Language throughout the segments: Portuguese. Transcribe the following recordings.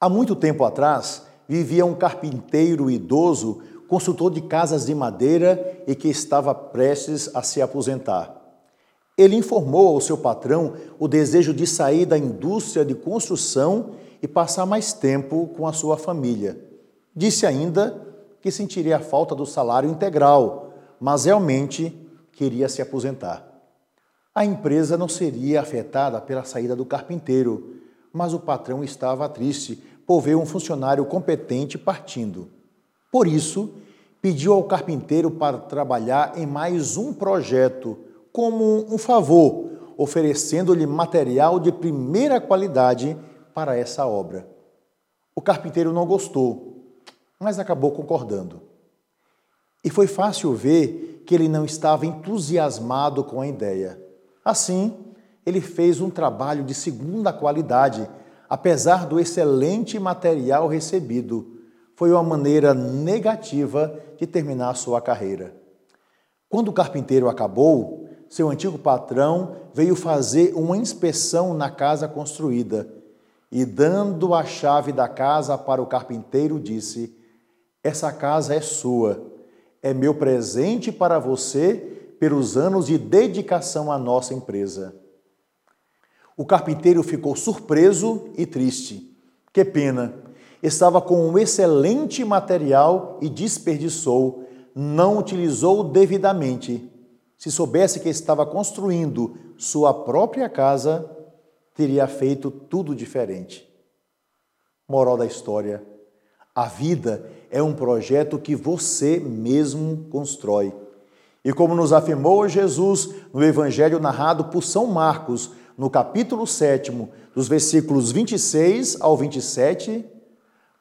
Há muito tempo atrás, vivia um carpinteiro idoso, construtor de casas de madeira e que estava prestes a se aposentar. Ele informou ao seu patrão o desejo de sair da indústria de construção e passar mais tempo com a sua família. Disse ainda que sentiria a falta do salário integral, mas realmente queria se aposentar. A empresa não seria afetada pela saída do carpinteiro, mas o patrão estava triste por ver um funcionário competente partindo. Por isso, pediu ao carpinteiro para trabalhar em mais um projeto, como um favor, oferecendo-lhe material de primeira qualidade para essa obra. O carpinteiro não gostou, mas acabou concordando. E foi fácil ver que ele não estava entusiasmado com a ideia. Assim, ele fez um trabalho de segunda qualidade apesar do excelente material recebido, foi uma maneira negativa de terminar sua carreira. Quando o carpinteiro acabou, seu antigo patrão veio fazer uma inspeção na casa construída e, dando a chave da casa para o carpinteiro, disse: Essa casa é sua, é meu presente para você pelos anos de dedicação à nossa empresa. O carpinteiro ficou surpreso e triste. Que pena! Estava com um excelente material e desperdiçou, não utilizou devidamente. Se soubesse que estava construindo sua própria casa, teria feito tudo diferente. Moral da história: a vida é um projeto que você mesmo constrói. E como nos afirmou Jesus no evangelho narrado por São Marcos, no capítulo 7, dos versículos 26 ao 27,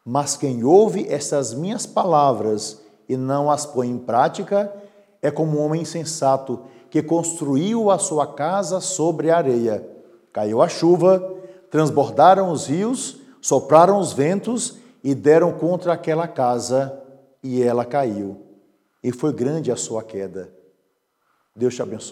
mas quem ouve estas minhas palavras e não as põe em prática é como um homem insensato que construiu a sua casa sobre a areia. Caiu a chuva, transbordaram os rios, sopraram os ventos e deram contra aquela casa, e ela caiu. E foi grande a sua queda. Deus te abençoe.